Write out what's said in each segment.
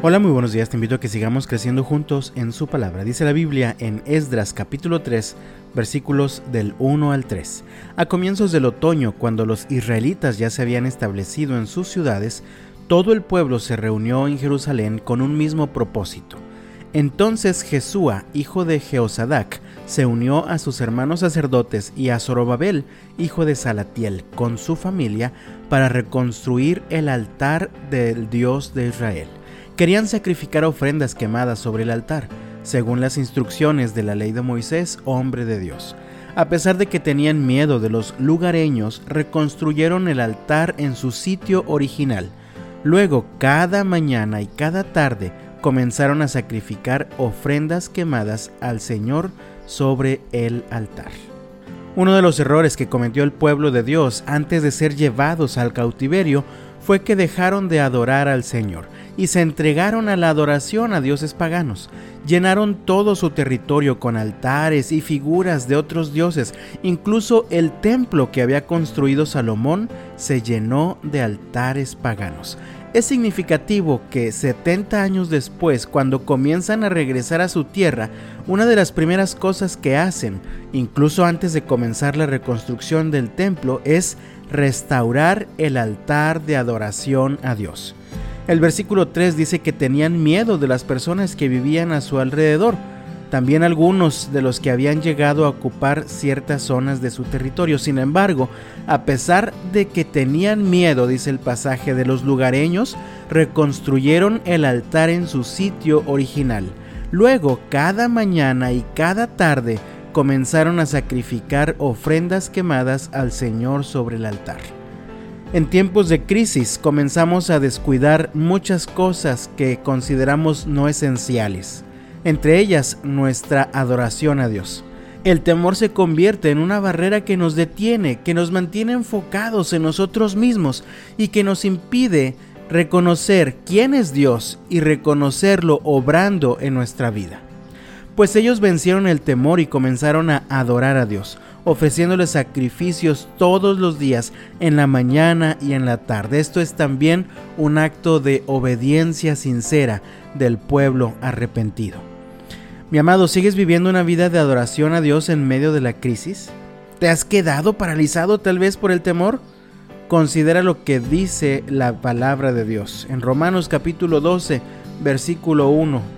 Hola, muy buenos días. Te invito a que sigamos creciendo juntos en su palabra. Dice la Biblia en Esdras capítulo 3, versículos del 1 al 3. A comienzos del otoño, cuando los israelitas ya se habían establecido en sus ciudades, todo el pueblo se reunió en Jerusalén con un mismo propósito. Entonces Jesúa, hijo de Jeosadac, se unió a sus hermanos sacerdotes y a Zorobabel, hijo de Salatiel, con su familia, para reconstruir el altar del Dios de Israel querían sacrificar ofrendas quemadas sobre el altar, según las instrucciones de la ley de Moisés, hombre de Dios. A pesar de que tenían miedo de los lugareños, reconstruyeron el altar en su sitio original. Luego, cada mañana y cada tarde, comenzaron a sacrificar ofrendas quemadas al Señor sobre el altar. Uno de los errores que cometió el pueblo de Dios antes de ser llevados al cautiverio fue que dejaron de adorar al Señor y se entregaron a la adoración a dioses paganos. Llenaron todo su territorio con altares y figuras de otros dioses. Incluso el templo que había construido Salomón se llenó de altares paganos. Es significativo que 70 años después, cuando comienzan a regresar a su tierra, una de las primeras cosas que hacen, incluso antes de comenzar la reconstrucción del templo, es restaurar el altar de adoración a Dios. El versículo 3 dice que tenían miedo de las personas que vivían a su alrededor, también algunos de los que habían llegado a ocupar ciertas zonas de su territorio. Sin embargo, a pesar de que tenían miedo, dice el pasaje, de los lugareños, reconstruyeron el altar en su sitio original. Luego, cada mañana y cada tarde, comenzaron a sacrificar ofrendas quemadas al Señor sobre el altar. En tiempos de crisis comenzamos a descuidar muchas cosas que consideramos no esenciales, entre ellas nuestra adoración a Dios. El temor se convierte en una barrera que nos detiene, que nos mantiene enfocados en nosotros mismos y que nos impide reconocer quién es Dios y reconocerlo obrando en nuestra vida. Pues ellos vencieron el temor y comenzaron a adorar a Dios ofreciéndole sacrificios todos los días, en la mañana y en la tarde. Esto es también un acto de obediencia sincera del pueblo arrepentido. Mi amado, ¿sigues viviendo una vida de adoración a Dios en medio de la crisis? ¿Te has quedado paralizado tal vez por el temor? Considera lo que dice la palabra de Dios. En Romanos capítulo 12, versículo 1,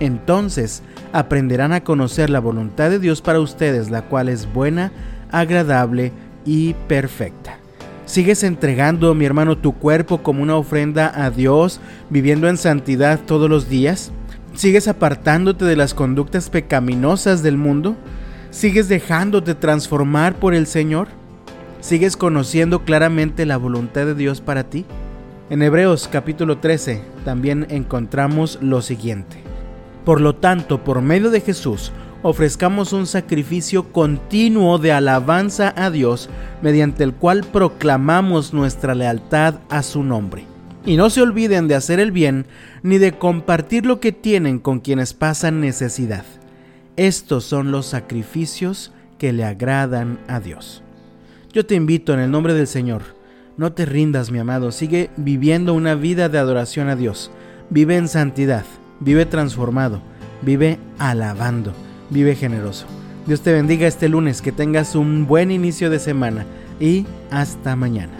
Entonces aprenderán a conocer la voluntad de Dios para ustedes, la cual es buena, agradable y perfecta. ¿Sigues entregando, mi hermano, tu cuerpo como una ofrenda a Dios, viviendo en santidad todos los días? ¿Sigues apartándote de las conductas pecaminosas del mundo? ¿Sigues dejándote transformar por el Señor? ¿Sigues conociendo claramente la voluntad de Dios para ti? En Hebreos capítulo 13 también encontramos lo siguiente. Por lo tanto, por medio de Jesús, ofrezcamos un sacrificio continuo de alabanza a Dios, mediante el cual proclamamos nuestra lealtad a su nombre. Y no se olviden de hacer el bien, ni de compartir lo que tienen con quienes pasan necesidad. Estos son los sacrificios que le agradan a Dios. Yo te invito en el nombre del Señor, no te rindas mi amado, sigue viviendo una vida de adoración a Dios, vive en santidad, vive transformado, vive alabando vive generoso. Dios te bendiga este lunes, que tengas un buen inicio de semana y hasta mañana.